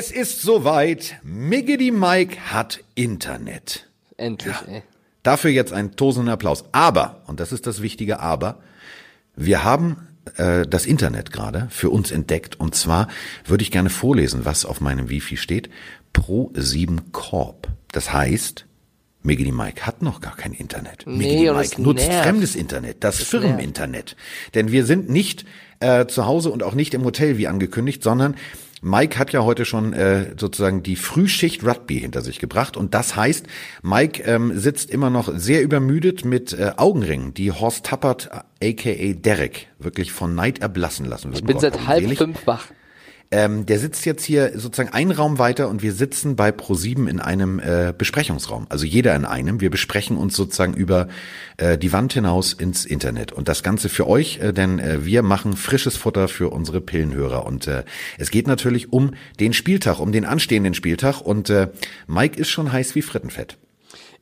Es ist soweit. Miggity Mike hat Internet. Endlich, ja. ey. Dafür jetzt ein tosender Applaus. Aber, und das ist das wichtige Aber, wir haben äh, das Internet gerade für uns entdeckt. Und zwar würde ich gerne vorlesen, was auf meinem Wifi steht. Pro 7 Corp. Das heißt, Miggity Mike hat noch gar kein Internet. Nee, Miggity Mike nutzt nervt. fremdes Internet, das, das Firmeninternet. Denn wir sind nicht äh, zu Hause und auch nicht im Hotel wie angekündigt, sondern Mike hat ja heute schon äh, sozusagen die Frühschicht Rugby hinter sich gebracht und das heißt, Mike ähm, sitzt immer noch sehr übermüdet mit äh, Augenringen, die Horst Tappert, aka Derek, wirklich von Neid erblassen lassen würden. Ich bin Gott, seit halb fünf wach. Ähm, der sitzt jetzt hier sozusagen einen Raum weiter und wir sitzen bei Pro7 in einem äh, Besprechungsraum. Also jeder in einem. Wir besprechen uns sozusagen über äh, die Wand hinaus ins Internet. Und das Ganze für euch, äh, denn äh, wir machen frisches Futter für unsere Pillenhörer. Und äh, es geht natürlich um den Spieltag, um den anstehenden Spieltag. Und äh, Mike ist schon heiß wie Frittenfett.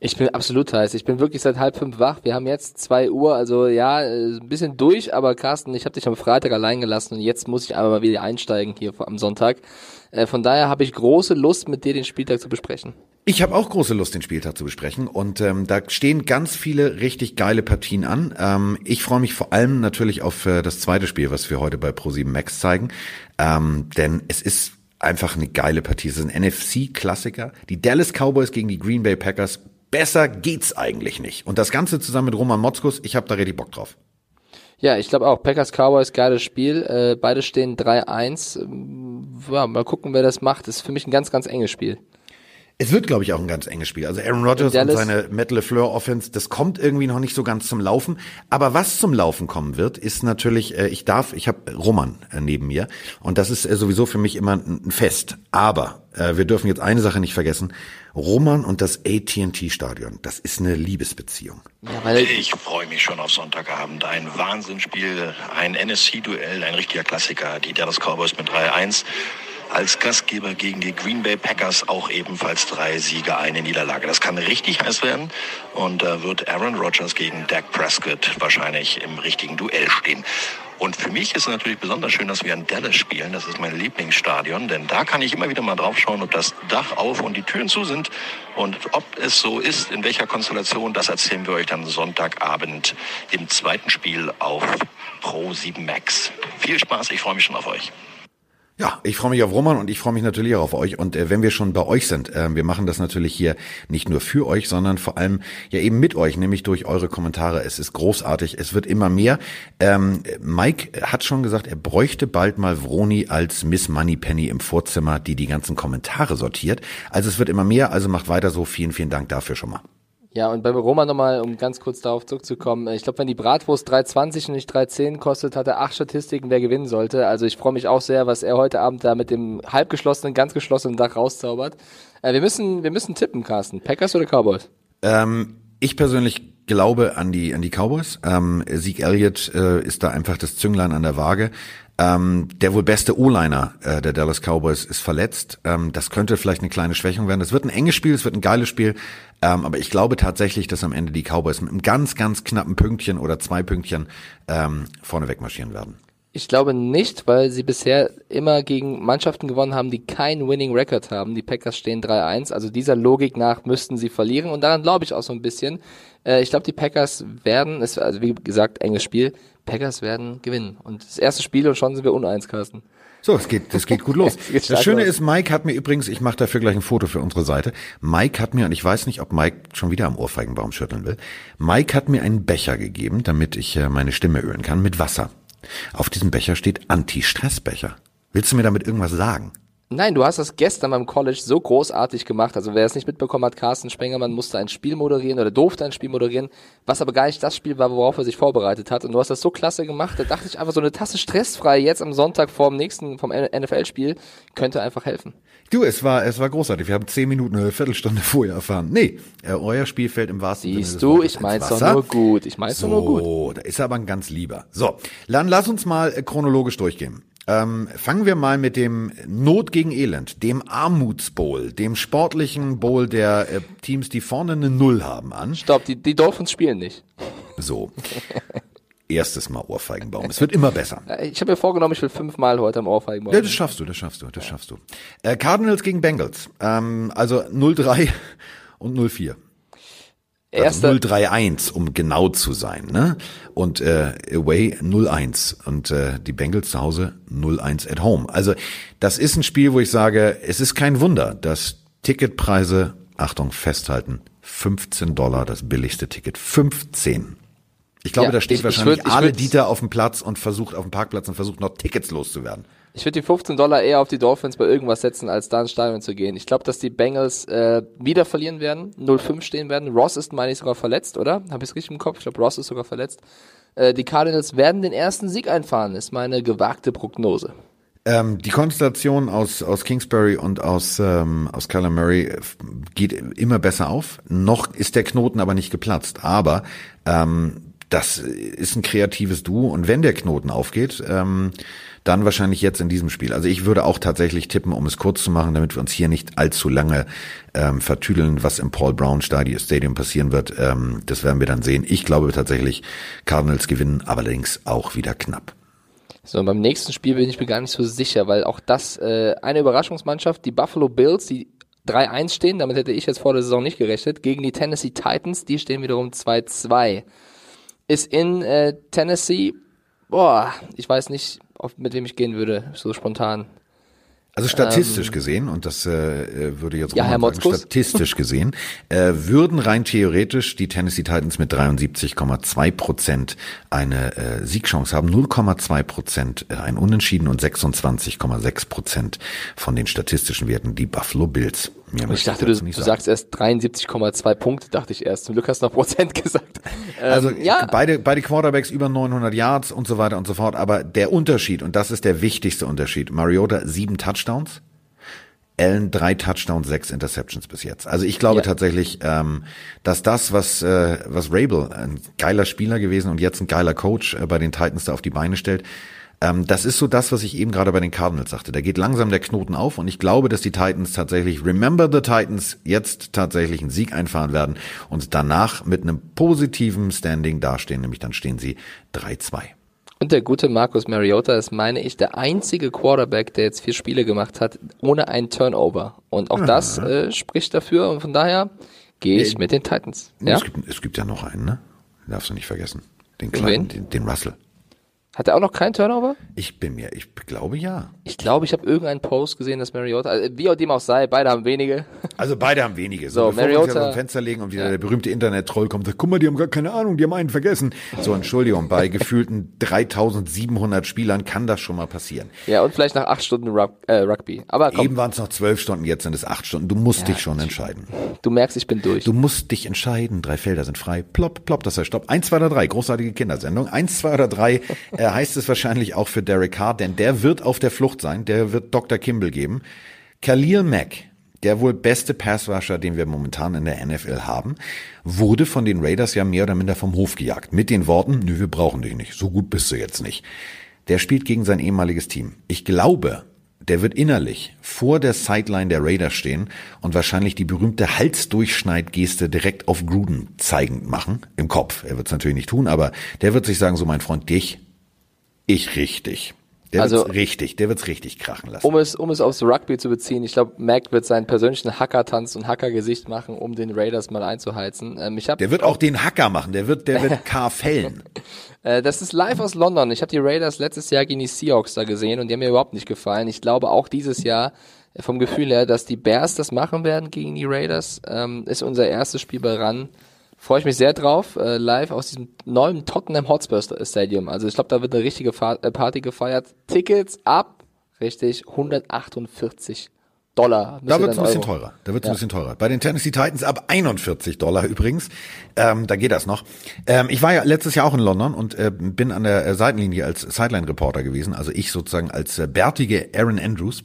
Ich bin absolut heiß. Ich bin wirklich seit halb fünf wach. Wir haben jetzt zwei Uhr, also ja, äh, ein bisschen durch, aber Carsten, ich habe dich am Freitag allein gelassen und jetzt muss ich aber mal wieder einsteigen hier am Sonntag. Äh, von daher habe ich große Lust, mit dir den Spieltag zu besprechen. Ich habe auch große Lust, den Spieltag zu besprechen und ähm, da stehen ganz viele richtig geile Partien an. Ähm, ich freue mich vor allem natürlich auf äh, das zweite Spiel, was wir heute bei Pro7 Max zeigen, ähm, denn es ist einfach eine geile Partie. Es ist ein NFC-Klassiker. Die Dallas Cowboys gegen die Green Bay Packers besser geht's eigentlich nicht. Und das Ganze zusammen mit Roman Motzkus, ich habe da richtig Bock drauf. Ja, ich glaube auch. Packers Cowboys, geiles Spiel. Äh, beide stehen 3-1. Ja, mal gucken, wer das macht. Das ist für mich ein ganz, ganz enges Spiel. Es wird, glaube ich, auch ein ganz enges Spiel. Also Aaron Rodgers und, und seine Metal LeFleur Offense, das kommt irgendwie noch nicht so ganz zum Laufen. Aber was zum Laufen kommen wird, ist natürlich, äh, ich darf, ich habe Roman äh, neben mir und das ist äh, sowieso für mich immer ein Fest. Aber äh, wir dürfen jetzt eine Sache nicht vergessen. Roman und das AT&T Stadion, das ist eine Liebesbeziehung. Ja, weil ich freue mich schon auf Sonntagabend. Ein Wahnsinnsspiel, ein NSC-Duell, ein richtiger Klassiker. Die Dallas Cowboys mit 3-1 als Gastgeber gegen die Green Bay Packers auch ebenfalls drei Siege, eine Niederlage. Das kann richtig heiß werden und da wird Aaron Rodgers gegen Dak Prescott wahrscheinlich im richtigen Duell stehen. Und für mich ist es natürlich besonders schön, dass wir in Dallas spielen. Das ist mein Lieblingsstadion, denn da kann ich immer wieder mal drauf schauen, ob das Dach auf und die Türen zu sind. Und ob es so ist, in welcher Konstellation, das erzählen wir euch dann Sonntagabend im zweiten Spiel auf Pro 7 Max. Viel Spaß, ich freue mich schon auf euch. Ja, ich freue mich auf Roman und ich freue mich natürlich auch auf euch. Und äh, wenn wir schon bei euch sind, äh, wir machen das natürlich hier nicht nur für euch, sondern vor allem ja eben mit euch, nämlich durch eure Kommentare. Es ist großartig, es wird immer mehr. Ähm, Mike hat schon gesagt, er bräuchte bald mal Vroni als Miss Moneypenny im Vorzimmer, die die ganzen Kommentare sortiert. Also es wird immer mehr, also macht weiter so. Vielen, vielen Dank dafür schon mal. Ja, und bei Roma nochmal, um ganz kurz darauf zurückzukommen, ich glaube, wenn die Bratwurst 3,20 und nicht 3,10 kostet, hat er acht Statistiken, wer gewinnen sollte. Also ich freue mich auch sehr, was er heute Abend da mit dem halbgeschlossenen, ganz geschlossenen Dach rauszaubert. Äh, wir, müssen, wir müssen tippen, Carsten. Packers oder Cowboys? Ähm, ich persönlich glaube an die, an die Cowboys. Ähm, Sieg Elliott äh, ist da einfach das Zünglein an der Waage. Ähm, der wohl beste O-Liner äh, der Dallas Cowboys ist verletzt. Ähm, das könnte vielleicht eine kleine Schwächung werden. Es wird ein enges Spiel, es wird ein geiles Spiel. Ähm, aber ich glaube tatsächlich, dass am Ende die Cowboys mit einem ganz, ganz knappen Pünktchen oder zwei Pünktchen ähm, vorne wegmarschieren werden. Ich glaube nicht, weil sie bisher immer gegen Mannschaften gewonnen haben, die keinen Winning Record haben. Die Packers stehen 3-1. Also dieser Logik nach müssten sie verlieren. Und daran glaube ich auch so ein bisschen. Äh, ich glaube, die Packers werden, es, also wie gesagt, enges Spiel, Packers werden gewinnen. Und das erste Spiel und schon sind wir uneins, Carsten. So, es geht, es geht gut los. das Schöne ist, Mike hat mir übrigens, ich mache dafür gleich ein Foto für unsere Seite. Mike hat mir, und ich weiß nicht, ob Mike schon wieder am Ohrfeigenbaum schütteln will. Mike hat mir einen Becher gegeben, damit ich äh, meine Stimme ölen kann, mit Wasser. Auf diesem Becher steht Anti-Stress-Becher. Willst du mir damit irgendwas sagen? Nein, du hast das gestern beim College so großartig gemacht. Also wer es nicht mitbekommen hat, Carsten Spengermann musste ein Spiel moderieren oder durfte ein Spiel moderieren, was aber gar nicht das Spiel war, worauf er sich vorbereitet hat. Und du hast das so klasse gemacht. Da dachte ich einfach, so eine Tasse stressfrei jetzt am Sonntag vor dem nächsten, vom NFL-Spiel könnte einfach helfen. Du, es war, es war großartig. Wir haben zehn Minuten, eine Viertelstunde vorher erfahren. Nee, äh, euer Spiel fällt im wahrsten Sinne Siehst du, ich mein's doch nur gut. Ich mein's so, doch nur gut. So, da ist er aber ein ganz lieber. So, dann lass uns mal äh, chronologisch durchgehen. Ähm, fangen wir mal mit dem Not gegen Elend, dem Armutsbowl, dem sportlichen Bowl der äh, Teams, die vorne eine Null haben an. Stopp, die, die Dolphins spielen nicht. So. erstes Mal Ohrfeigenbaum. Es wird immer besser. Ich habe mir vorgenommen, ich will fünfmal heute am Ohrfeigenbaum. Ja, das schaffst du, das schaffst du, das schaffst du. Äh, Cardinals gegen Bengals. Ähm, also 0-3 und 0-4. Also 0-3-1, um genau zu sein, ne? Und äh, away 0-1 und äh, die Bengals zu Hause 0-1 at home. Also das ist ein Spiel, wo ich sage, es ist kein Wunder, dass Ticketpreise, Achtung, festhalten, 15 Dollar das billigste Ticket. 15. Ich glaube, ja, da steht ich, wahrscheinlich ich würd, alle Dieter auf dem Platz und versucht auf dem Parkplatz und versucht noch Tickets loszuwerden. Ich würde die 15 Dollar eher auf die Dolphins bei irgendwas setzen, als da ins Stadion zu gehen. Ich glaube, dass die Bengals äh, wieder verlieren werden, 0-5 stehen werden. Ross ist, meine ich, sogar verletzt, oder? Habe ich es richtig im Kopf? Ich glaube, Ross ist sogar verletzt. Äh, die Cardinals werden den ersten Sieg einfahren, ist meine gewagte Prognose. Ähm, die Konstellation aus, aus Kingsbury und aus, ähm, aus Kyler Murray geht immer besser auf. Noch ist der Knoten aber nicht geplatzt. Aber ähm, das ist ein kreatives Duo und wenn der Knoten aufgeht, ähm, dann wahrscheinlich jetzt in diesem Spiel. Also ich würde auch tatsächlich tippen, um es kurz zu machen, damit wir uns hier nicht allzu lange ähm, vertüdeln, was im Paul Brown Stadium passieren wird. Ähm, das werden wir dann sehen. Ich glaube tatsächlich, Cardinals gewinnen, allerdings auch wieder knapp. So, beim nächsten Spiel bin ich mir gar nicht so sicher, weil auch das äh, eine Überraschungsmannschaft, die Buffalo Bills, die 3-1 stehen, damit hätte ich jetzt vor der Saison nicht gerechnet, gegen die Tennessee Titans, die stehen wiederum 2-2 ist in äh, Tennessee. Boah, ich weiß nicht, auf, mit wem ich gehen würde, so spontan. Also statistisch ähm, gesehen, und das äh, würde jetzt ja, Herr sagen, statistisch gesehen, äh, würden rein theoretisch die Tennessee Titans mit 73,2 Prozent eine äh, Siegchance haben, 0,2 Prozent äh, ein Unentschieden und 26,6 Prozent von den statistischen Werten die Buffalo Bills. Mehr ich dachte, du, du sagst erst 73,2 Punkte, dachte ich erst. Zum Glück hast du noch Prozent gesagt. Ähm, also ja. beide, beide Quarterbacks über 900 Yards und so weiter und so fort. Aber der Unterschied, und das ist der wichtigste Unterschied, Mariota sieben Touchdowns, Allen drei Touchdowns, sechs Interceptions bis jetzt. Also ich glaube ja. tatsächlich, ähm, dass das, was, äh, was Rabel, ein geiler Spieler gewesen und jetzt ein geiler Coach äh, bei den Titans da auf die Beine stellt, ähm, das ist so das, was ich eben gerade bei den Cardinals sagte. Da geht langsam der Knoten auf und ich glaube, dass die Titans tatsächlich, remember the Titans, jetzt tatsächlich einen Sieg einfahren werden und danach mit einem positiven Standing dastehen, nämlich dann stehen sie 3-2. Und der gute Marcus Mariota ist, meine ich, der einzige Quarterback, der jetzt vier Spiele gemacht hat, ohne einen Turnover. Und auch ja. das äh, spricht dafür und von daher gehe ich mit den Titans. Ja? Es, gibt, es gibt ja noch einen, ne? Den darfst du nicht vergessen. Den kleinen, den, den Russell. Hat er auch noch keinen Turnover? Ich bin mir, ich glaube ja. Ich glaube, ich habe irgendeinen Post gesehen, dass Mariota, also wie auch dem auch sei, beide haben wenige. Also beide haben wenige. So, so Mariota. Wir uns Fenster legen und wieder ja. der berühmte Internet-Troll kommt, sagt, guck mal, die haben gar keine Ahnung, die haben einen vergessen. So, Entschuldigung, bei gefühlten 3700 Spielern kann das schon mal passieren. Ja, und vielleicht nach acht Stunden Rug, äh, Rugby. Aber komm. Eben waren es noch zwölf Stunden, jetzt sind es acht Stunden. Du musst ja, dich schon entscheiden. Du merkst, ich bin durch. Du musst dich entscheiden. Drei Felder sind frei. Plopp, plopp, das heißt Stopp. Eins, zwei oder drei. Großartige Kindersendung. Eins, zwei oder drei äh, heißt es wahrscheinlich auch für Derek Carr, denn der wird auf der Flucht sein, der wird Dr. Kimball geben. Khalil Mack, der wohl beste Passrusher, den wir momentan in der NFL haben, wurde von den Raiders ja mehr oder minder vom Hof gejagt. Mit den Worten, nö, wir brauchen dich nicht. So gut bist du jetzt nicht. Der spielt gegen sein ehemaliges Team. Ich glaube, der wird innerlich vor der Sideline der Raiders stehen und wahrscheinlich die berühmte Halsdurchschneidgeste direkt auf Gruden zeigend machen. Im Kopf. Er wird es natürlich nicht tun, aber der wird sich sagen, so mein Freund, dich ich richtig. Der also, wird's richtig, der wird's richtig krachen lassen. Um es, um es aufs Rugby zu beziehen, ich glaube, Mac wird seinen persönlichen Hacker-Tanz und Hacker-Gesicht machen, um den Raiders mal einzuheizen. Ähm, ich hab der wird auch den Hacker machen, der wird, der wird K fällen. äh, das ist live aus London. Ich habe die Raiders letztes Jahr gegen die Seahawks da gesehen und die haben mir überhaupt nicht gefallen. Ich glaube auch dieses Jahr äh, vom Gefühl her, dass die Bears das machen werden gegen die Raiders. Ähm, ist unser erstes Spiel bei RAN Freue ich mich sehr drauf, äh, live aus diesem neuen Tottenham Hotspur Stadium. Also ich glaube, da wird eine richtige äh, Party gefeiert. Tickets ab, richtig, 148 Dollar. Da wird es ein bisschen Euro. teurer. Da wird es ja. ein bisschen teurer. Bei den Tennessee Titans ab 41 Dollar übrigens. Ähm, da geht das noch. Ähm, ich war ja letztes Jahr auch in London und äh, bin an der Seitenlinie als Sideline-Reporter gewesen. Also ich sozusagen als äh, bärtige Aaron Andrews.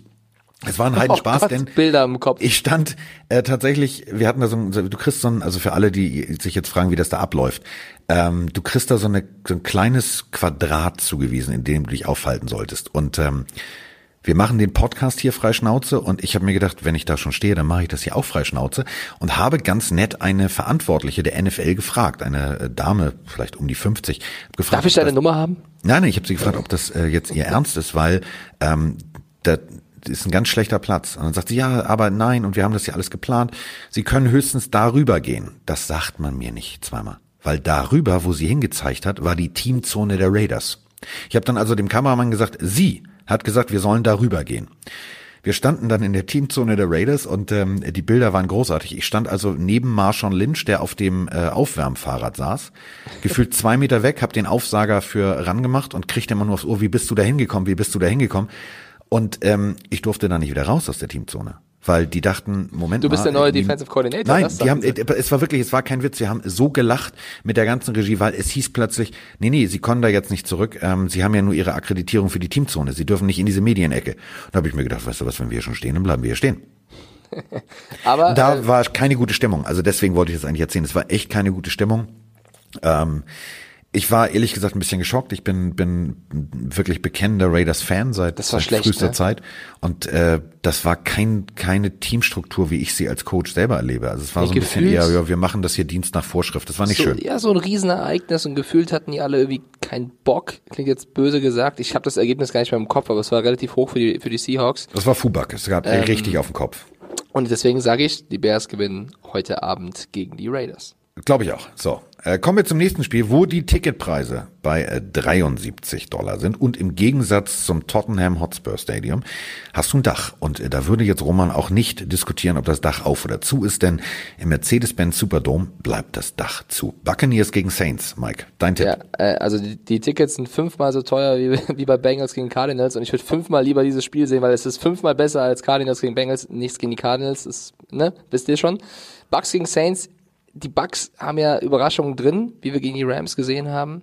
Es war ein Heidenspaß, oh denn Bilder im Kopf. ich stand äh, tatsächlich, wir hatten da so ein, du kriegst so ein, also für alle, die sich jetzt fragen, wie das da abläuft, ähm, du kriegst da so, eine, so ein kleines Quadrat zugewiesen, in dem du dich aufhalten solltest. Und ähm, wir machen den Podcast hier frei Schnauze und ich habe mir gedacht, wenn ich da schon stehe, dann mache ich das hier auch frei Schnauze und habe ganz nett eine Verantwortliche der NFL gefragt, eine äh, Dame, vielleicht um die 50, gefragt. Darf ich deine Nummer haben? Nein, nein, ich habe sie gefragt, ob das äh, jetzt ihr Ernst ist, weil ähm, da ist ein ganz schlechter Platz. Und dann sagt sie, ja, aber nein, und wir haben das ja alles geplant. Sie können höchstens darüber gehen. Das sagt man mir nicht zweimal. Weil darüber, wo sie hingezeigt hat, war die Teamzone der Raiders. Ich habe dann also dem Kameramann gesagt, sie hat gesagt, wir sollen darüber gehen. Wir standen dann in der Teamzone der Raiders und ähm, die Bilder waren großartig. Ich stand also neben Marshawn Lynch, der auf dem äh, Aufwärmfahrrad saß, gefühlt zwei Meter weg, habe den Aufsager für rangemacht und kriegte immer nur aufs Ohr, wie bist du da hingekommen, wie bist du da hingekommen? Und ähm, ich durfte dann nicht wieder raus aus der Teamzone weil die dachten, Moment Du bist mal, der neue äh, die- Defensive Coordinator. Nein, die haben, sie. äh, es war wirklich, es war kein Witz, sie haben so gelacht mit der ganzen Regie, weil es hieß plötzlich, nee, nee, sie kommen da jetzt nicht zurück, ähm, sie haben ja nur ihre Akkreditierung für die Teamzone, sie dürfen nicht in diese Medienecke. Da habe ich mir gedacht, weißt du was, wenn wir hier schon stehen, dann bleiben wir hier stehen. Aber Da äh, war keine gute Stimmung, also deswegen wollte ich das eigentlich erzählen, es war echt keine gute Stimmung. Ähm, ich war ehrlich gesagt ein bisschen geschockt. Ich bin, bin wirklich bekennender Raiders-Fan seit, seit schlecht, frühester ne? Zeit. Und äh, das war kein, keine Teamstruktur, wie ich sie als Coach selber erlebe. Also es war Nee, so ein bisschen eher, ja, wir machen das hier Dienst nach Vorschrift. Das war nicht so, schön. Ja, so ein Riesenereignis und gefühlt hatten die alle irgendwie keinen Bock. Klingt jetzt böse gesagt. Ich habe das Ergebnis gar nicht mehr im Kopf, aber es war relativ hoch für die, für die Seahawks. Das war Fubak. Es gab Ähm, richtig auf den Kopf. Und deswegen sage ich, die Bears gewinnen heute Abend gegen die Raiders. Glaube ich auch. So, äh, kommen wir zum nächsten Spiel, wo die Ticketpreise bei äh, 73 Dollar sind und im Gegensatz zum Tottenham Hotspur Stadium hast du ein Dach. Und äh, da würde jetzt Roman auch nicht diskutieren, ob das Dach auf oder zu ist, denn im Mercedes-Benz Superdome bleibt das Dach zu. Buccaneers gegen Saints, Mike, dein Tipp. Ja, äh, also die, Tickets sind fünfmal so teuer wie, wie bei Bengals gegen Cardinals und ich würde fünfmal lieber dieses Spiel sehen, weil es ist fünfmal besser als Cardinals gegen Bengals. Nichts gegen die Cardinals, ist, ne, wisst ihr schon. Bucks gegen Saints, die Bucks haben ja Überraschungen drin, wie wir gegen die Rams gesehen haben.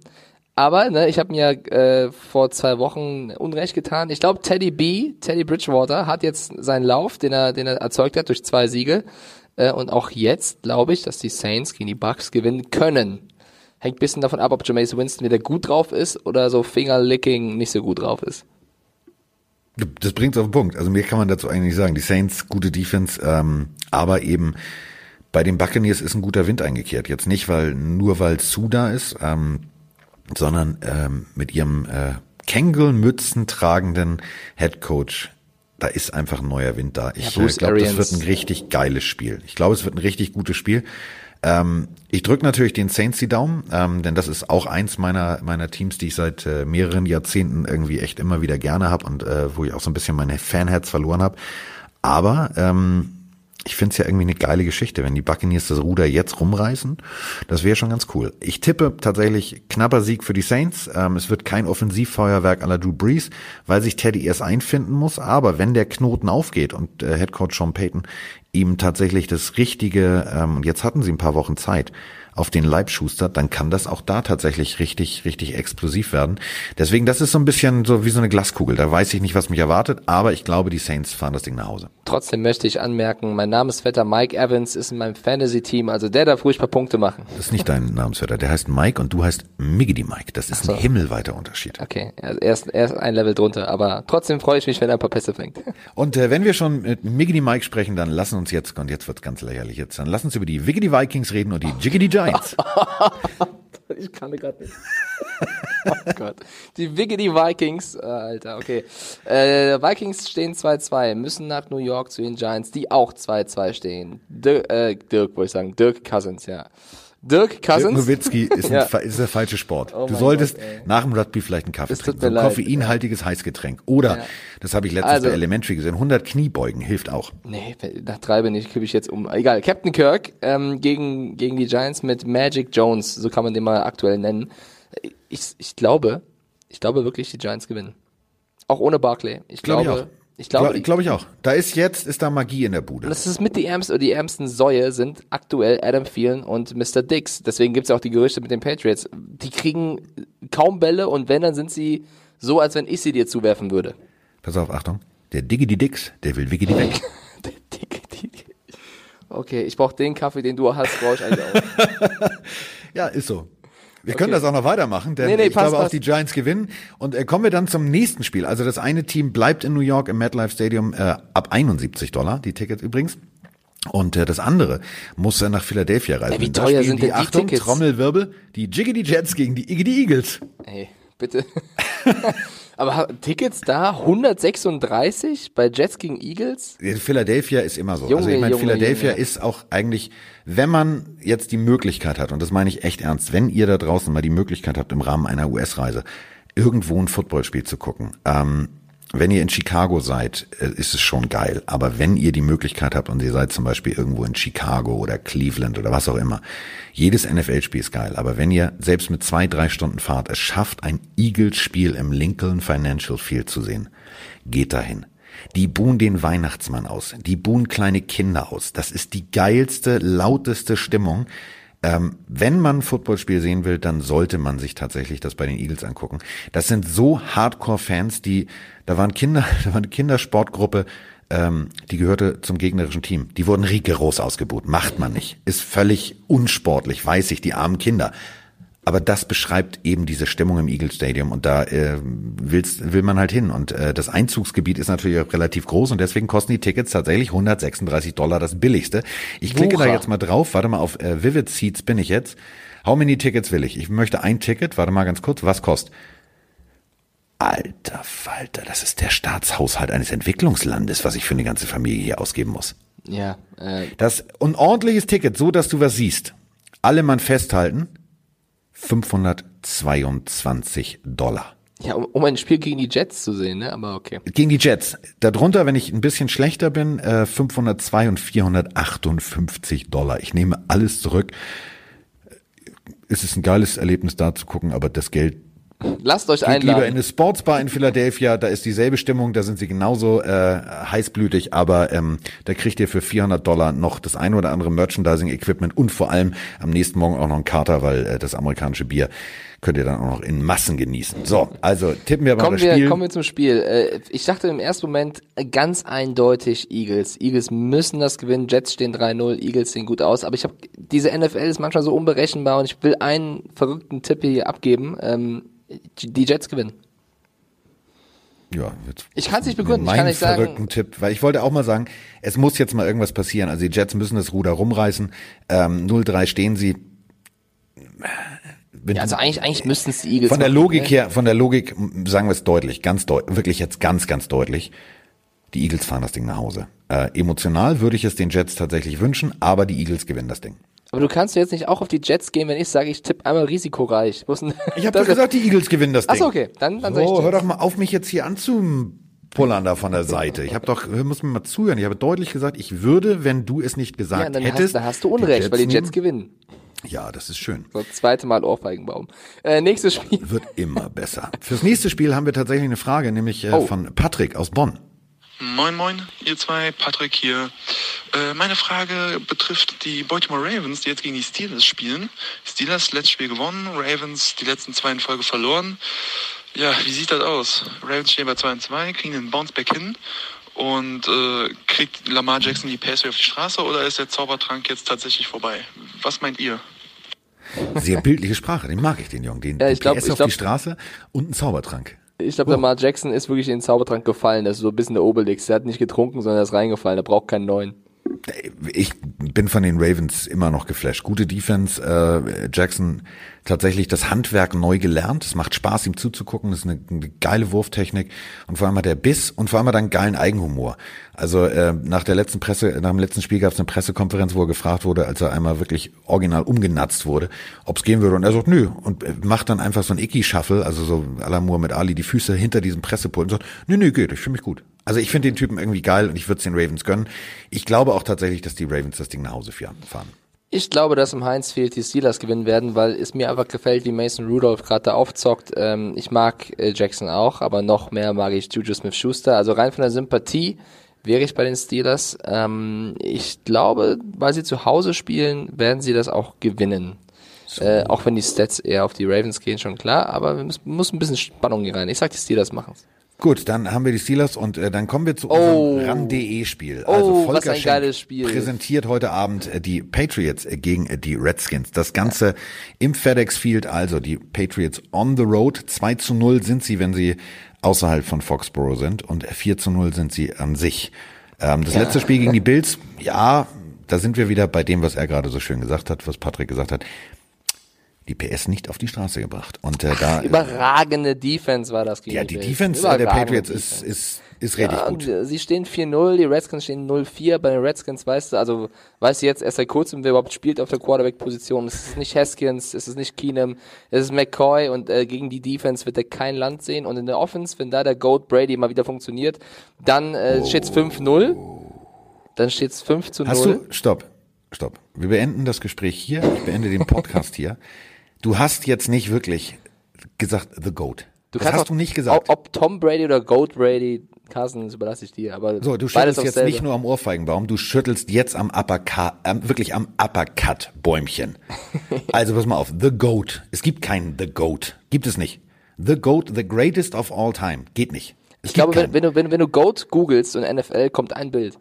Aber ne, ich habe mir äh, vor zwei Wochen Unrecht getan. Ich glaube, Teddy B, Teddy Bridgewater, hat jetzt seinen Lauf, den er, den er erzeugt hat durch zwei Siege. Äh, und auch jetzt glaube ich, dass die Saints gegen die Bucks gewinnen können. Hängt ein bisschen davon ab, ob Jameis Winston wieder gut drauf ist oder so Fingerlicking nicht so gut drauf ist. Das bringt's auf den Punkt. Also mir kann man dazu eigentlich sagen. Die Saints, gute Defense, ähm, aber eben bei den Buccaneers ist ein guter Wind eingekehrt. Jetzt nicht, weil nur weil Sue da ist, ähm, sondern ähm, mit ihrem äh, Kängelmützen tragenden Head Coach. Da ist einfach ein neuer Wind da. Ich äh, Bruce glaube, das wird ein richtig geiles Spiel. Ich glaube, es wird ein richtig gutes Spiel. Ähm, ich drücke natürlich den Saints die Daumen, ähm, denn das ist auch eins meiner meiner Teams, die ich seit äh, mehreren Jahrzehnten irgendwie echt immer wieder gerne habe und äh, wo ich auch so ein bisschen meine Fanherz verloren habe. Aber ähm, ich finde es ja irgendwie eine geile Geschichte, wenn die Buccaneers das Ruder jetzt rumreißen. Das wäre schon ganz cool. Ich tippe tatsächlich knapper Sieg für die Saints. Ähm, es wird kein Offensivfeuerwerk à la Drew Brees, weil sich Teddy erst einfinden muss. Aber wenn der Knoten aufgeht und äh, Head Coach Sean Payton ihm tatsächlich das Richtige, ähm, jetzt hatten sie ein paar Wochen Zeit, auf den Leib schustert, dann kann das auch da tatsächlich richtig, richtig explosiv werden. Deswegen, das ist so ein bisschen so wie so eine Glaskugel. Da weiß ich nicht, was mich erwartet, aber ich glaube, die Saints fahren das Ding nach Hause. Trotzdem möchte ich anmerken, mein Namensvetter Mike Evans ist in meinem Fantasy-Team, also der darf ruhig ein paar Punkte machen. Das ist nicht dein Namensvetter. Der heißt Mike und du heißt Miggity Mike. Das ist so. ein himmelweiter Unterschied. Okay, er er ist, er ist ein Level drunter, aber trotzdem freue ich mich, wenn er ein paar Pässe fängt. Und äh, wenn wir schon mit Miggity Mike sprechen, dann lassen uns jetzt, und jetzt wird's ganz lächerlich jetzt, dann lass uns über die Wiggity Vikings reden und die Jiggity Giants. Ich kann gerade nicht. oh Gott. Die Wiggity Vikings, äh, Alter, okay. Äh, Vikings stehen 2-2, müssen nach New York zu den Giants, die auch 2-2 stehen. Dirk, äh, Dirk, wollte ich sagen, Dirk Cousins, ja. Dirk Dirk Cousins. Nowitzki ist, ein, Ja. ist der falsche Sport. Oh du solltest Gott, nach dem Rugby vielleicht einen Kaffee tut trinken. So ein leid. koffeinhaltiges Heißgetränk. Oder, Ja. das habe ich letztens Also- bei Elementary gesehen, 100 Kniebeugen hilft auch. Nee, nach drei bin ich, kippe ich jetzt um. Egal, Captain Kirk ähm, gegen, gegen die Giants mit Magic Jones, so kann man den mal aktuell nennen. Ich, ich glaube, ich glaube wirklich, die Giants gewinnen. Auch ohne Barclay. Ich Glaube glaube, ich glaube, Glaube glaub ich auch. Da ist jetzt, ist da Magie in der Bude. das ist mit die ärmsten, die ärmsten Säue sind aktuell Adam Thielen und Mr. Dix. Deswegen gibt's ja auch die Gerüchte mit den Patriots. Die kriegen kaum Bälle und wenn, dann sind sie so, als wenn ich sie dir zuwerfen würde. Pass auf, Achtung. Der Diggity Dix, der will Wiggity weg. Der dicke, die- Okay, ich brauche den Kaffee, den du hast, brauche ich eigentlich auch. ja, ist so. Wir können das auch noch weitermachen, denn Nee, nee, ich passt, glaube auch passt. die Giants gewinnen. Und äh, kommen wir dann zum nächsten Spiel. Also das eine Team bleibt in New York im MetLife Stadium äh, ab 71 Dollar, die Tickets übrigens. Und äh, das andere muss äh, nach Philadelphia reisen. Ey, wie teuer sind die die Achtung, Tickets? Trommelwirbel, die Jiggity Jets gegen die Iggity Eagles. Ey, bitte. aber Tickets da 136 bei Jets gegen Eagles? Philadelphia ist immer so. Junge, also ich meine, Philadelphia Junge. ist auch eigentlich, wenn man jetzt die Möglichkeit hat, und das meine ich echt ernst, wenn ihr da draußen mal die Möglichkeit habt, im Rahmen einer US-Reise irgendwo ein Footballspiel zu gucken, ähm, wenn ihr in Chicago seid, äh, ist es schon geil. Aber wenn ihr die Möglichkeit habt und ihr seid zum Beispiel irgendwo in Chicago oder Cleveland oder was auch immer, jedes NFL-Spiel ist geil. Aber wenn ihr selbst mit zwei, drei Stunden Fahrt es schafft, ein Eagles-Spiel im Lincoln Financial Field zu sehen, geht dahin. Die buhen den Weihnachtsmann aus. Die buhen kleine Kinder aus. Das ist die geilste, lauteste Stimmung. Ähm, wenn man Footballspiel sehen will, dann sollte man sich tatsächlich das bei den Eagles angucken. Das sind so Hardcore-Fans, die, da waren Kinder, da war eine Kindersportgruppe, ähm, die gehörte zum gegnerischen Team. Die wurden rigoros ausgebuht. Macht man nicht. Ist völlig unsportlich, weiß ich, die armen Kinder. Aber das beschreibt eben diese Stimmung im Eagle Stadium und da äh, will's, will man halt hin. Und äh, das Einzugsgebiet ist natürlich auch relativ groß und deswegen kosten die Tickets tatsächlich 136 Dollar, das billigste. Ich klicke da Wucher. jetzt mal drauf, warte mal, auf äh, Vivid Seats bin ich jetzt. How many Tickets will ich? Ich möchte ein Ticket, warte mal ganz kurz, was kostet? Alter Falter, das ist der Staatshaushalt eines Entwicklungslandes, was ich für eine ganze Familie hier ausgeben muss. Ja, äh, Das ein ordentliches Ticket, so dass du was siehst. Alle Mann festhalten. 522 Dollar. ja um, ein Spiel gegen die Jets zu sehen, ne? Aber okay. Gegen die Jets. Darunter, wenn ich ein bisschen schlechter bin, äh, 502 und 458 Dollar. Ich nehme alles zurück. Es ist ein geiles Erlebnis da zu gucken, aber das Geld Lasst euch Geht lieber in einladen. eine Sportsbar in Philadelphia, da ist dieselbe Stimmung, da sind sie genauso äh, heißblütig, aber ähm, da kriegt ihr für 400 Dollar noch das ein oder andere Merchandising-Equipment und vor allem am nächsten Morgen auch noch einen Kater, weil äh, das amerikanische Bier könnt ihr dann auch noch in Massen genießen. So, also tippen wir mal Kommen das wir, Spiel. kommen wir zum Spiel. Äh, Ich dachte im ersten Moment ganz eindeutig Eagles. Eagles müssen das gewinnen. Jets stehen 3-0, Eagles sehen gut aus. Aber ich habe diese NFL ist manchmal so unberechenbar und ich will einen verrückten Tipp hier abgeben. Die Jets gewinnen. ja, jetzt Ich kann's nicht begründen, ich Mein kann nicht sagen- verrückten Tipp, weil ich wollte auch mal sagen, es muss jetzt mal irgendwas passieren. Also die Jets müssen das Ruder rumreißen. Ähm, 0-3 stehen sie. Wenn Ja, also eigentlich, eigentlich müssten es die Eagles Von der machen, Logik ne? her, von der Logik sagen wir es deutlich, ganz deutlich, wirklich jetzt ganz, ganz deutlich. Die Eagles fahren das Ding nach Hause. Äh, emotional würde ich es den Jets tatsächlich wünschen, aber die Eagles gewinnen das Ding. Aber du kannst jetzt nicht auch auf die Jets gehen, wenn ich sage, ich tippe einmal risikoreich. Ich habe doch gesagt, die Eagles gewinnen das Ding. Ach so, okay. Dann, dann sag ich So, hör doch mal auf, mich jetzt hier anzupullern da von der Seite. Ich habe doch, muss mir mal zuhören. Ich habe deutlich gesagt, ich würde, wenn du es nicht gesagt Ja, dann hättest. hast, da hast du Unrecht, weil die Jets gewinnen. Ja, das ist schön. So, zweite Mal Ohrfeigenbaum. Äh, nächstes Spiel. Wird immer besser. Fürs nächste Spiel haben wir tatsächlich eine Frage, nämlich äh, Oh. von Patrick aus Bonn. Moin Moin, ihr zwei, Patrick hier. Äh, meine Frage betrifft die Baltimore Ravens, die jetzt gegen die Steelers spielen. Steelers letztes Spiel gewonnen, Ravens die letzten zwei in Folge verloren. Ja, wie sieht das aus? Ravens stehen bei 2 und 2, kriegen den Bounceback hin und äh, kriegt Lamar Jackson die Passway auf die Straße oder ist der Zaubertrank jetzt tatsächlich vorbei? Was meint ihr? Sehr bildliche Sprache, den mag ich, den Jungen. Den, Ja, ich den glaub- PS ich auf glaub- die Straße und ein Zaubertrank. Ich glaube, Lamar Jackson ist wirklich in den Zaubertrank gefallen. Das ist so ein bisschen der Obelix. Der hat nicht getrunken, sondern er ist reingefallen. Er braucht keinen neuen. Ich bin von den Ravens immer noch geflasht. Gute Defense, äh, Jackson tatsächlich das Handwerk neu gelernt. Es macht Spaß, ihm zuzugucken. Das ist eine, eine geile Wurftechnik und vor allem hat er Biss und vor allem hat er einen geilen Eigenhumor. Also äh, nach der letzten Presse, nach dem letzten Spiel gab es eine Pressekonferenz, wo er gefragt wurde, als er einmal wirklich original umgenatzt wurde, ob es gehen würde. Und er sagt, nö. Und äh, macht dann einfach so ein Icky-Shuffle, also so la Muhammad Ali, die Füße hinter diesem Pressepult und sagt, nö, nö, geht, ich fühle mich gut. Also ich finde den Typen irgendwie geil und ich würde es den Ravens gönnen. Ich glaube auch tatsächlich, dass die Ravens das Ding nach Hause fahren. Ich glaube, dass im Heinz Field die Steelers gewinnen werden, weil es mir einfach gefällt, wie Mason Rudolph gerade da aufzockt. Ähm, ich mag äh, Jackson auch, aber noch mehr mag ich Juju Smith-Schuster. Also rein von der Sympathie wäre ich bei den Steelers. Ähm, ich glaube, weil sie zu Hause spielen, werden sie das auch gewinnen. Äh, auch wenn die Stats eher auf die Ravens gehen, schon klar, aber es muss ein bisschen Spannung hier rein. Ich sag, die Steelers machen's. Gut, dann haben wir die Steelers und äh, dann kommen wir zu Oh. unserem RAN.de-Spiel. Oh, also Volker was ein Schenk geiles Spiel. präsentiert heute Abend äh, die Patriots äh, gegen äh, die Redskins. Das Ganze im FedEx Field, also die Patriots on the road. 2 zu 0 sind sie, wenn sie außerhalb von Foxborough sind und 4 zu 0 sind sie an sich. Ähm, das letzte Spiel gegen die Bills, ja, da sind wir wieder bei dem, was er gerade so schön gesagt hat, was Patrick gesagt hat. Die PS nicht auf die Straße gebracht. Und äh, da Überragende Defense war das gegen ja, die Bills. Defense äh, der Patriots ist, Defense. ist, ist richtig ja, gut. äh, Sie stehen 4-0, die Redskins stehen 0-4. Bei den Redskins weißt du, also weißt du jetzt erst seit kurzem, wer überhaupt spielt auf der Quarterback-Position. Es ist nicht Haskins, es ist nicht Keenum, es ist McCoy und äh, gegen die Defense wird er kein Land sehen. Und in der Offense, wenn da der Goat Brady mal wieder funktioniert, dann äh, steht's 5-0. Dann steht's 5 zu 0. Hast du, stopp, stopp. Wir beenden das Gespräch hier. Ich beende den Podcast hier. Du hast jetzt nicht wirklich gesagt, the goat. Du das hast auch- du nicht gesagt. Ob, Tom Brady oder Goat Brady, Carsten, das überlasse ich dir. Aber So, du schüttelst jetzt selbe. nicht nur am Ohrfeigenbaum, du schüttelst jetzt am Uppercut, ähm, wirklich am Uppercut-Bäumchen. also pass mal auf, The Goat. Es gibt keinen The Goat. Gibt es nicht. The Goat, the greatest of all time. Geht nicht. Es Ich glaube, wenn, wenn, du, wenn, wenn du Goat googelst und NFL, kommt ein Bild.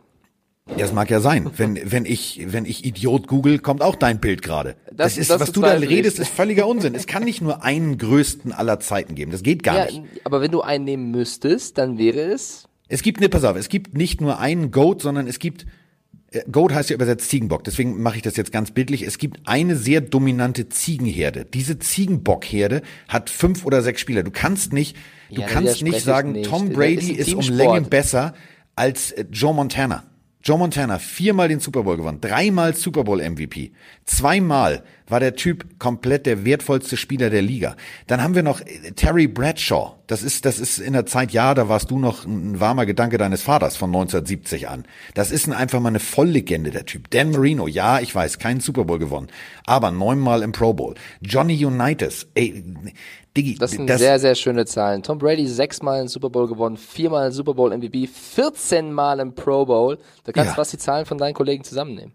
Ja, das mag ja sein. Wenn, wenn ich, wenn ich Idiot google, kommt auch dein Bild gerade. Das, Das- ist, das was du da redest, ist völliger Unsinn. Es kann nicht nur einen größten aller Zeiten geben. Das geht gar Ja, nicht. aber wenn du einen nehmen müsstest, dann wäre es. Es gibt, ne, pass auf, es gibt nicht nur einen Goat, sondern es gibt, äh, Goat heißt ja übersetzt Ziegenbock, deswegen mache ich das jetzt ganz bildlich. Es gibt eine sehr dominante Ziegenherde. Diese Ziegenbockherde hat fünf oder sechs Spieler. Du kannst nicht, du Ja, kannst nicht ich sagen, nicht. Tom Brady ist ist um. Längen besser als äh, Joe Montana. Joe Montana viermal den Super Bowl gewonnen, dreimal Super Bowl MVP, zweimal war der Typ komplett der wertvollste Spieler der Liga. Dann haben wir noch äh, Terry Bradshaw. Das ist, das ist in der Zeit, ja, da warst du noch ein warmer Gedanke deines Vaters von 1970 an. Das ist ein, einfach mal eine Volllegende, der Typ. Dan Marino, ja, ich weiß, keinen Super Bowl gewonnen, aber neunmal im Pro Bowl. Johnny Unitas, ey, Diggi, Das sind sehr, sehr schöne Zahlen. Tom Brady sechsmal im Super Bowl gewonnen, viermal Super Bowl MVP, 14 Mal im Pro Bowl. Da kannst Ja. du fast die Zahlen von deinen Kollegen zusammennehmen.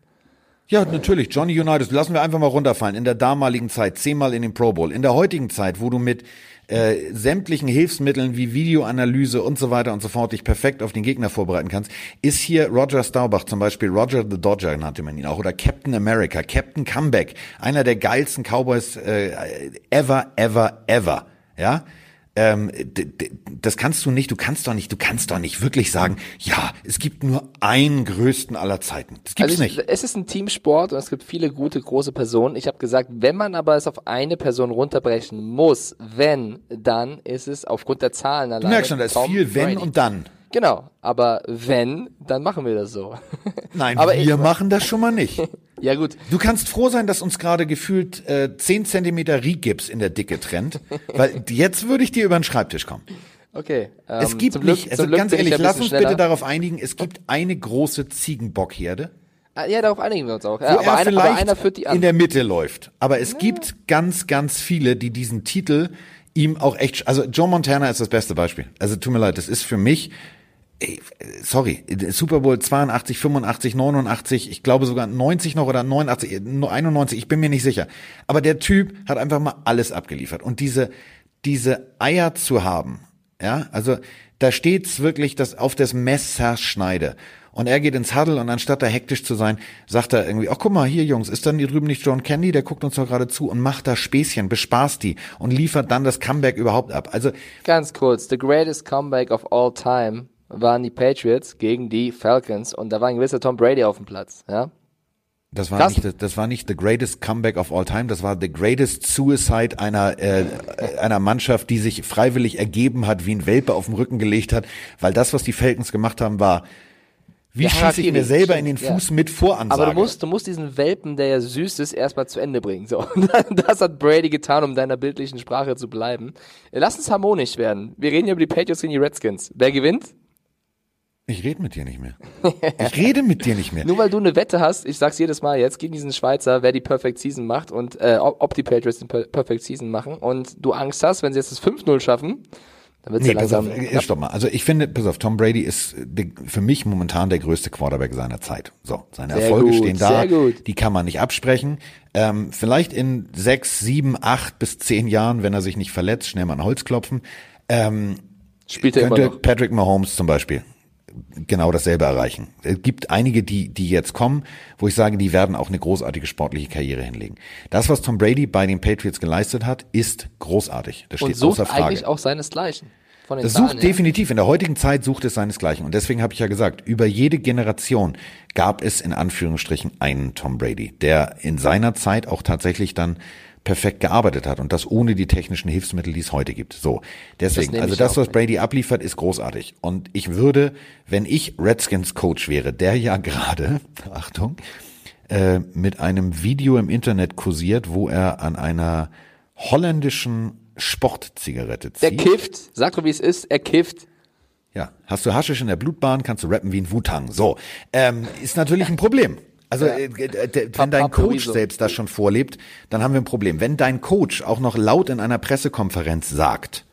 Ja, natürlich. Johnny Unitas, lassen wir einfach mal runterfallen. In der damaligen Zeit, zehnmal in den Pro Bowl. In der heutigen Zeit, wo du mit äh, sämtlichen Hilfsmitteln wie Videoanalyse und so weiter und so fort dich perfekt auf den Gegner vorbereiten kannst, ist hier Roger Staubach zum Beispiel, Roger the Dodger nannte man ihn auch, oder Captain America, Captain Comeback, einer der geilsten Cowboys äh, ever, ever, ever. Ja, ähm, das kannst du nicht, du kannst doch nicht, du kannst doch nicht wirklich sagen, ja, es gibt nur einen größten aller Zeiten. Das gibt's Also ich, nicht. es ist ein Teamsport und es gibt viele gute, große Personen. Ich habe gesagt, wenn man aber es auf eine Person runterbrechen muss, wenn, dann ist es aufgrund der Zahlen alleine. Du merkst schon, da ist Tom viel wenn Brady. und dann. Genau, aber wenn, dann machen wir das so. Nein, Aber wir machen das schon mal nicht. ja gut, Du kannst froh sein, dass uns gerade gefühlt äh, 10 Zentimeter Rigips in der Dicke trennt, weil jetzt würde ich dir über den Schreibtisch kommen. okay. Ähm, es gibt Glück, nicht, also ganz ehrlich, lass uns schneller. bitte darauf einigen, es gibt eine große Ziegenbockherde, Ah, Ja, darauf einigen wir uns auch. Ja, aber, er einer, vielleicht aber einer führt die an. in der Mitte läuft. Aber es gibt ganz, ganz viele, die diesen Titel ihm auch echt, also Joe Montana ist das beste Beispiel. Also tut mir leid, das ist für mich, ey, sorry, Super Bowl 82, 85, 89, ich glaube sogar 90 noch oder 89, 91, ich bin mir nicht sicher. Aber der Typ hat einfach mal alles abgeliefert. Und diese, diese Eier zu haben, ja, also da steht's wirklich das auf das Messer schneide. Und er geht ins Huddle und anstatt da hektisch zu sein, sagt er irgendwie, ach guck mal, hier Jungs, ist dann hier drüben nicht John Candy, der guckt uns doch gerade zu und macht da Späßchen, bespaßt die und liefert dann das Comeback überhaupt ab. Also Ganz kurz, the greatest comeback of all time waren die Patriots gegen die Falcons und da war ein gewisser Tom Brady auf dem Platz, ja. Das war, Krass. nicht, das war nicht the greatest comeback of all time, das war the greatest suicide einer, äh, einer Mannschaft, die sich freiwillig ergeben hat, wie ein Welpe auf den Rücken gelegt hat, weil das, was die Falcons gemacht haben, war, wie Ja, schieße ich mir selber in den stimmt, ja. Fuß mit Voransage? Aber du musst, du musst diesen Welpen, der ja süß ist, erstmal zu Ende bringen. So, das hat Brady getan, um deiner bildlichen Sprache zu bleiben. Lass uns harmonisch werden. Wir reden hier über die Patriots gegen die Redskins. Wer gewinnt? Ich rede mit dir nicht mehr. Ich rede mit dir nicht mehr. Nur weil du eine Wette hast, ich sag's jedes Mal jetzt, gegen diesen Schweizer, wer die Perfect Season macht und äh, ob, die Patriots die Per- Perfect Season machen und du Angst hast, wenn sie jetzt das 5-0 schaffen, dann wird's Nee, ja pass auf, langsam. äh, stopp mal. Also ich finde, pass auf, Tom Brady ist äh, der, für mich momentan der größte Quarterback seiner Zeit. So, seine Sehr Erfolge gut, stehen da, sehr gut. die kann man nicht absprechen. Ähm, vielleicht in sechs, sieben, acht bis zehn Jahren, wenn er sich nicht verletzt, schnell mal an Holz klopfen. Ähm, Spielt er immer könnte noch. Patrick Mahomes zum Beispiel genau dasselbe erreichen. Es gibt einige, die, die jetzt kommen, wo ich sage, die werden auch eine großartige sportliche Karriere hinlegen. Das, was Tom Brady bei den Patriots geleistet hat, ist großartig. Das Und steht sucht außer Frage. eigentlich auch seinesgleichen. Von den Das Zahlen sucht her. definitiv, in der heutigen Zeit sucht es seinesgleichen. Und deswegen habe ich ja gesagt, über jede Generation gab es in Anführungsstrichen einen Tom Brady, der in seiner Zeit auch tatsächlich dann perfekt gearbeitet hat und das ohne die technischen Hilfsmittel, die es heute gibt. So, deswegen, also das, auch was mit. Brady abliefert, ist großartig. Und ich würde, wenn ich Redskins Coach wäre, der ja gerade, Achtung, äh, mit einem Video im Internet kursiert, wo er an einer holländischen Sportzigarette Der zieht. kifft. Sag doch, wie es ist. Er kifft. Ja, hast du Haschisch in der Blutbahn, kannst du rappen wie ein Wu-Tang. So, ähm, ist natürlich ein Problem. Also äh, äh, d- wenn dein Coach selbst das schon vorlebt, dann haben wir ein Problem. Wenn dein Coach auch noch laut in einer Pressekonferenz sagt,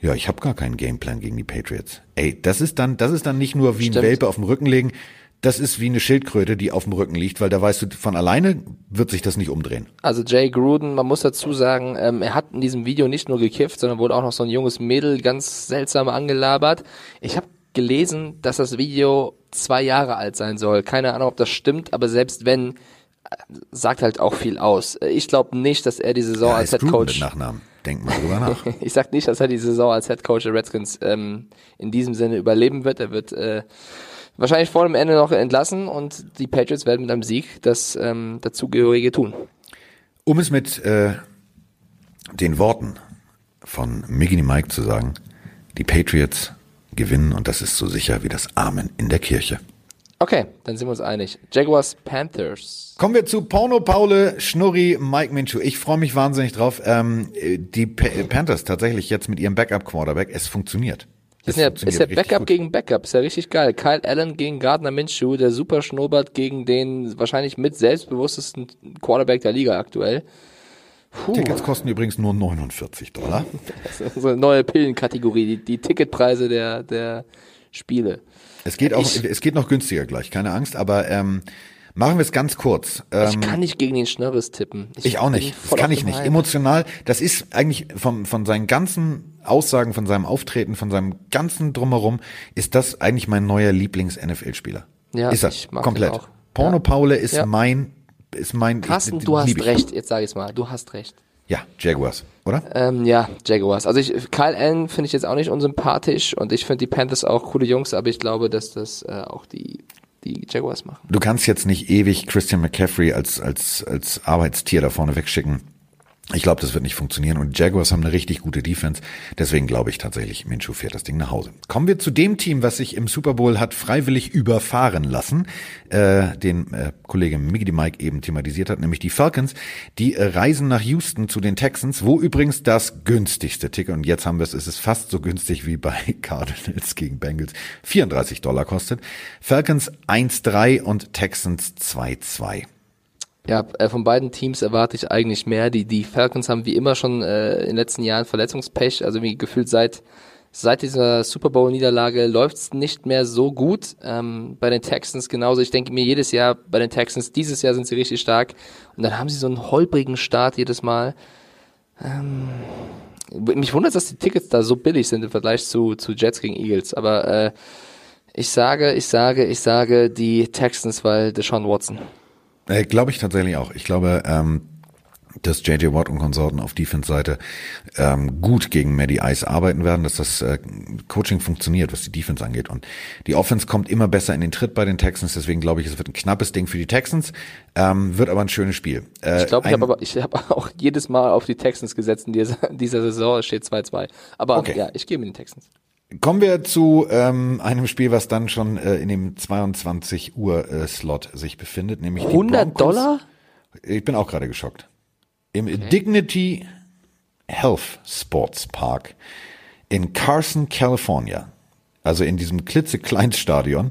ja, ich habe gar keinen Gameplan gegen die Patriots. Ey, das ist dann, das ist dann nicht nur wie ein Stimmt. Welpe auf dem Rücken legen, das ist wie eine Schildkröte, die auf dem Rücken liegt, weil da weißt du, von alleine wird sich das nicht umdrehen. Also Jay Gruden, man muss dazu sagen, ähm, er hat in diesem Video nicht nur gekifft, sondern wurde auch noch so ein junges Mädel ganz seltsam angelabert. Ich habe gelesen, dass das Video zwei Jahre alt sein soll. Keine Ahnung, ob das stimmt, aber selbst wenn, äh, sagt halt auch viel aus. Äh, Ich glaube nicht, dass er die Saison Ja, als Head mit Coach Nachnamen. Denk mal drüber nach. ich sag nicht, dass er die Saison als Head Coach der Redskins ähm, in diesem Sinne überleben wird. Er wird äh, wahrscheinlich vor dem Ende noch entlassen und die Patriots werden mit einem Sieg das ähm, dazugehörige tun. Um es mit äh, den Worten von Miggity Mike zu sagen, die Patriots gewinnen und das ist so sicher wie das Amen in der Kirche. Okay, dann sind wir uns einig. Jaguars Panthers. Kommen wir zu Porno Paule, Schnurri, Mike Minshew. Ich freue mich wahnsinnig drauf. Ähm, äh, die Pa- Panthers tatsächlich jetzt mit ihrem Backup-Quarterback, es funktioniert. Ist Es ja, funktioniert ist ja richtig Backup gut. gegen Backup, ist ja richtig geil. Kyle Allen gegen Gardner Minshew, der super Schnurrbart gegen den wahrscheinlich mit selbstbewusstesten Quarterback der Liga aktuell. Puh, Tickets kosten übrigens nur 49 Dollar. das ist so eine neue Pillenkategorie, die, die Ticketpreise der, der Spiele. Es geht auch, Ich- es geht noch günstiger gleich, keine Angst, aber ähm, machen wir es ganz kurz. Ähm, Ich kann nicht gegen den Schnörres tippen. Ich auch bin nicht. Das kann ich nicht. Hype. Emotional, das ist eigentlich vom, von seinen ganzen Aussagen, von seinem Auftreten, von seinem ganzen Drumherum, ist das eigentlich mein neuer Lieblings-NFL-Spieler. Ja, ist er. ich mag Komplett. auch. Porno Ja. Paule ist Ja. mein, ist mein. Carsten, ich- du hast ich. recht. Jetzt sage ich mal. Du hast recht. Ja, Jaguars, oder? Ähm, ja, Jaguars. Also ich, Kyle Allen finde ich jetzt auch nicht unsympathisch und ich finde die Panthers auch coole Jungs, aber ich glaube, dass das äh, auch die, die Jaguars machen. Du kannst jetzt nicht ewig Christian McCaffrey als, als, als Arbeitstier da vorne wegschicken. Ich glaube, das wird nicht funktionieren. Und Jaguars haben eine richtig gute Defense. Deswegen glaube ich tatsächlich, Minshew fährt das Ding nach Hause. Kommen wir zu dem Team, was sich im Super Bowl hat freiwillig überfahren lassen, äh, den äh, Kollege Mickey Mike eben thematisiert hat, nämlich die Falcons. Die äh, reisen nach Houston zu den Texans, wo übrigens das günstigste Ticket, und jetzt haben wir es, es ist fast so günstig wie bei Cardinals gegen Bengals, 34 Dollar kostet. Falcons 1-3 und Texans 2-2. Ja, äh, von beiden Teams erwarte ich eigentlich mehr. Die, die Falcons haben wie immer schon äh, in den letzten Jahren Verletzungspech. Also wie gefühlt seit, seit dieser Super Bowl-Niederlage läuft's nicht mehr so gut. Ähm, bei den Texans genauso. Ich denke mir jedes Jahr bei den Texans, dieses Jahr sind sie richtig stark. Und dann haben sie so einen holprigen Start jedes Mal. Ähm, mich wundert, dass die Tickets da so billig sind im Vergleich zu, zu Jets gegen Eagles. Aber äh, ich sage, ich sage, ich sage die Texans, weil Deshaun Watson. Äh, glaube ich tatsächlich auch. Ich glaube, ähm, dass JJ Watt und Konsorten auf Defense-Seite ähm, gut gegen Maddie Ice arbeiten werden, dass das äh, Coaching funktioniert, was die Defense angeht. Und die Offense kommt immer besser in den Tritt bei den Texans, deswegen glaube ich, es wird ein knappes Ding für die Texans, ähm, wird aber ein schönes Spiel. Äh, Ich glaube, ich habe aber ich habe auch jedes Mal auf die Texans gesetzt in dieser, dieser Saison. Es steht 2-2. Aber Okay. ja, ich gehe mit den Texans. Kommen wir zu ähm, einem Spiel, was dann schon äh, in dem 22 Uhr äh, Slot sich befindet, nämlich die 100 Broncos. Dollar? Ich bin auch gerade geschockt. Im Dignity Health Sports Park in Carson, California, also in diesem klitzekleinen Stadion,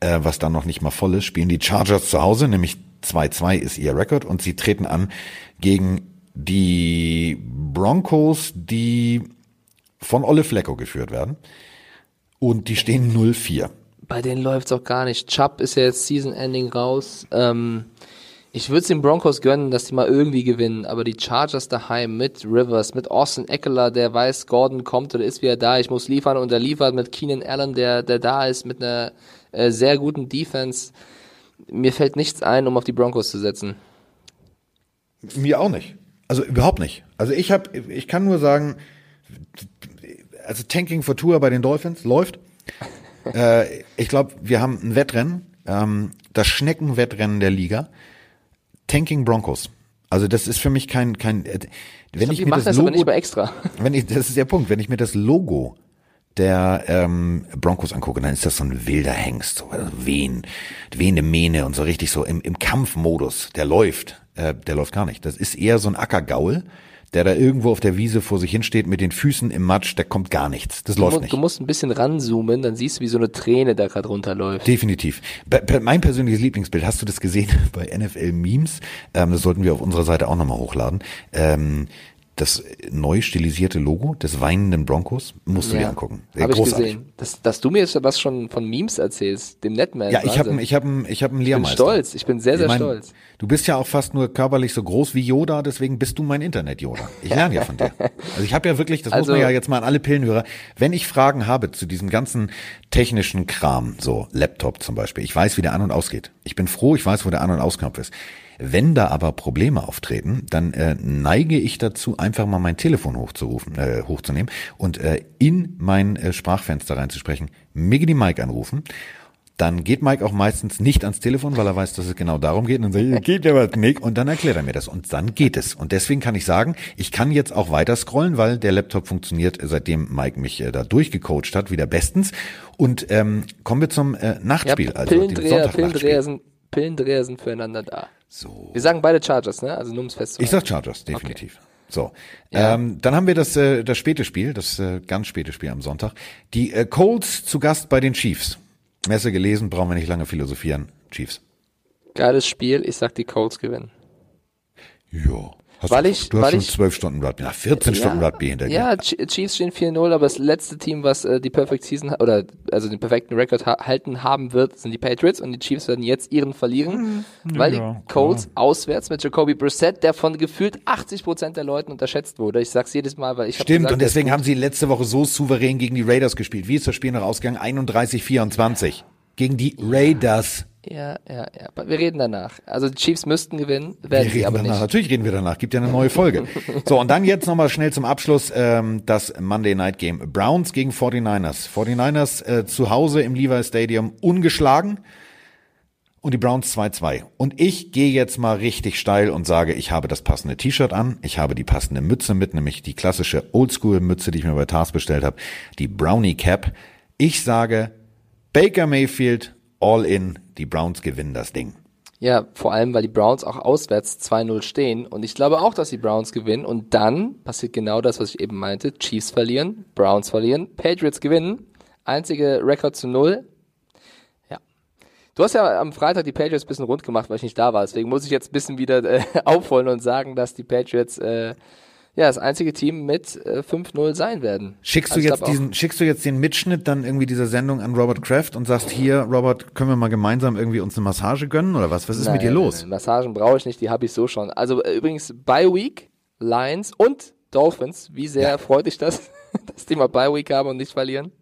äh, was dann noch nicht mal voll ist, spielen die Chargers zu Hause, nämlich 2-2 ist ihr Rekord und sie treten an gegen die Broncos, die von Olle Flecko geführt werden. Und die stehen 0-4. Bei denen läuft's auch gar nicht. Chubb ist ja jetzt Season Ending raus. Ähm, Ich würde es den Broncos gönnen, dass die mal irgendwie gewinnen, aber die Chargers daheim mit Rivers, mit Austin Eckler, der weiß, Gordon kommt oder ist wieder da, ich muss liefern und er liefert mit Keenan Allen, der, der da ist, mit einer äh, sehr guten Defense. Mir fällt nichts ein, um auf die Broncos zu setzen. Mir auch nicht. Also überhaupt nicht. Also ich habe, ich kann nur sagen, also Tanking for Tour bei den Dolphins läuft. äh, ich glaube, wir haben ein Wettrennen, ähm, das Schneckenwettrennen der Liga. Tanking Broncos. Also das ist für mich kein kein. Äh, wenn ich, ich mir das, das Logo, Logo, nicht mal extra. wenn ich, das ist der Punkt, wenn ich mir das Logo der ähm, Broncos angucke, dann ist das so ein wilder Hengst, so also wehen, wehende Mähne und so richtig so im, im Kampfmodus. Der läuft, äh, der läuft gar nicht. Das ist eher so ein Ackergaul, der da irgendwo auf der Wiese vor sich hinsteht mit den Füßen im Matsch, da kommt gar nichts. Das Du, läuft mu nicht. du musst ein bisschen ranzoomen, dann siehst du, wie so eine Träne da gerade runterläuft. Definitiv. Be- Mein persönliches Lieblingsbild, hast du das gesehen bei NFL Memes? Ähm, das sollten wir auf unserer Seite auch nochmal hochladen. Ähm, das neu stilisierte Logo des weinenden Broncos musst du dir angucken. Sehr Habe ich großartig. gesehen. Dass, dass du mir jetzt was schon von Memes erzählst, dem Netman. Ja, ich habe ich hab, ich hab einen ich bin Lehrmeister. stolz, ich bin sehr, sehr Ich mein, stolz. Du bist ja auch fast nur körperlich so groß wie Yoda, deswegen bist du mein Internet-Yoda. Ich lerne ja von dir. Also ich habe ja wirklich, das muss Also- man ja jetzt mal an alle Pillenhörer, wenn ich Fragen habe zu diesem ganzen technischen Kram, so Laptop zum Beispiel, ich weiß, wie der an- und ausgeht. Ich bin froh, ich weiß, wo der An- und Ausknopf ist. Wenn da aber Probleme auftreten, dann äh, neige ich dazu, einfach mal mein Telefon hochzurufen, äh, hochzunehmen und äh, in mein äh, Sprachfenster reinzusprechen, Miggity Mike anrufen. Dann geht Mike auch meistens nicht ans Telefon, weil er weiß, dass es genau darum geht. Und dann ich, geht ja was nicht. Und dann erklärt er mir das. Und dann geht es. Und deswegen kann ich sagen, ich kann jetzt auch weiter scrollen, weil der Laptop funktioniert, seitdem Mike mich äh, da durchgecoacht hat, wieder bestens. Und ähm, kommen wir zum äh, Ja, Nachtspiel, also dem Pillendreher. Pillendreher, sind, Pillendreher sind füreinander da. So. Wir sagen beide Chargers, ne? Also nur ums Ich festzuhalten. sag Chargers, definitiv. So, Ja. ähm, dann haben wir das, äh, das späte Spiel, das äh, ganz späte Spiel am Sonntag. Die äh, Colts zu Gast bei den Chiefs. Messe gelesen, brauchen wir nicht lange philosophieren. Chiefs. Geiles Spiel, ich sag die Colts gewinnen. Ja. Hast Weil du, ich- du hast weil schon ich- zwölf Stunden Rugby, nach 14 Stunden Rugby hinter dir. Ja, Ch- Chiefs stehen 4-0, aber das letzte Team, was äh, die Perfect Season oder also den perfekten Rekord ha halten haben wird, sind die Patriots und die Chiefs werden jetzt ihren verlieren, weil ja, die Colts auswärts mit Jacoby Brissett, der von gefühlt 80 Prozent der Leuten unterschätzt wurde. Ich sag's jedes Mal, weil ich hab Stimmt, gesagt, und deswegen haben sie letzte Woche so souverän gegen die Raiders gespielt. Wie ist das Spiel noch ausgegangen? 31-24. Gegen die Raiders. Ja, ja, ja. Wir reden danach. Also die Chiefs müssten gewinnen, Wir werden sie reden aber danach. nicht. Natürlich reden wir danach. Gibt ja eine neue Folge. so, und dann jetzt nochmal schnell zum Abschluss ähm, das Monday Night Game. Browns gegen 49ers. 49ers äh, zu Hause im Levi Stadium ungeschlagen. Und die Browns 2-2. Und ich gehe jetzt mal richtig steil und sage, ich habe das passende T-Shirt an, ich habe die passende Mütze mit, nämlich die klassische Oldschool-Mütze, die ich mir bei Tars bestellt habe, die Brownie Cap. Ich sage, Baker Mayfield, all in, die Browns gewinnen das Ding. Ja, vor allem, weil die Browns auch auswärts 2-0 stehen. Und ich glaube auch, dass die Browns gewinnen. Und dann passiert genau das, was ich eben meinte. Chiefs verlieren, Browns verlieren, Patriots gewinnen. Einzige Rekord zu Null. Ja. Du hast ja am Freitag die Patriots ein bisschen rund gemacht, weil ich nicht da war. Deswegen muss ich jetzt ein bisschen wieder äh, aufholen und sagen, dass die Patriots äh, ja das einzige Team mit äh, 5-0 sein werden. Schickst du Also ich jetzt diesen, schickst du jetzt den Mitschnitt dann irgendwie dieser Sendung an Robert Kraft und sagst hier, Robert, können wir mal gemeinsam irgendwie uns eine Massage gönnen oder was? Was ist Nein, mit dir nein, los? Nein, Massagen brauche ich nicht, die habe ich so schon. Also äh, übrigens Bye Week, Lions und Dolphins. Wie sehr freut dich das, dass die mal Bye Week haben und nicht verlieren?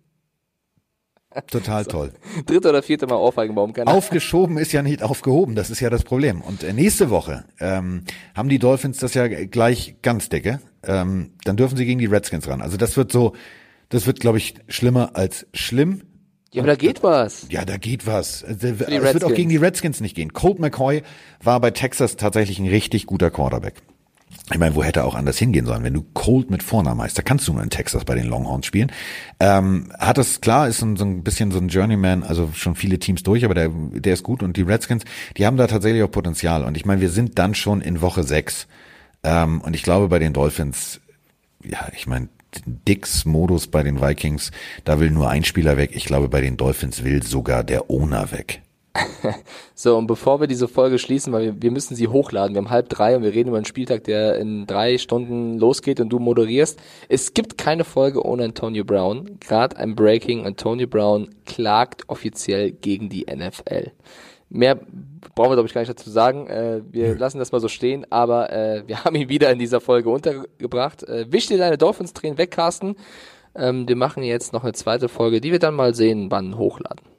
Total toll. Dritte oder vierte Mal Ohrfeigen bauen kann. Aufgeschoben ist ja nicht aufgehoben, das ist ja das Problem. Und äh, nächste Woche ähm, haben die Dolphins das ja gleich ganz dicke. Ähm, dann dürfen sie gegen die Redskins ran. Also das wird so, das wird, glaube ich, schlimmer als schlimm. Ja, aber da geht was. Ja, da geht was. Also, Es wird auch gegen die Redskins nicht gehen. Colt McCoy war bei Texas tatsächlich ein richtig guter Quarterback. Ich meine, wo hätte er auch anders hingehen sollen? Wenn du Colt mit Vornamen heißt, da kannst du nur in Texas bei den Longhorns spielen. Ähm, hat das klar, ist so ein, bisschen so ein Journeyman, also schon viele Teams durch, aber der, der ist gut und die Redskins, die haben da tatsächlich auch Potenzial. Und ich meine, wir sind dann schon in Woche sechs ähm, und ich glaube bei den Dolphins, ja, ich meine, Dicks Modus bei den Vikings, da will nur ein Spieler weg. Ich glaube, bei den Dolphins will sogar der Owner weg. So, und bevor wir diese Folge schließen, weil wir, wir müssen sie hochladen, wir haben halb drei und wir reden über einen Spieltag, der in drei Stunden losgeht und du moderierst. Es gibt keine Folge ohne Antonio Brown. Gerade ein Breaking, Antonio Brown klagt offiziell gegen die NFL. Mehr brauchen wir, glaube ich, gar nicht dazu sagen. Äh, wir lassen das mal so stehen, aber äh, wir haben ihn wieder in dieser Folge untergebracht. Äh, wisch dir deine Dolphins-Tränen weg, Carsten. Ähm, wir machen jetzt noch eine zweite Folge, die wir dann mal sehen, wann hochladen.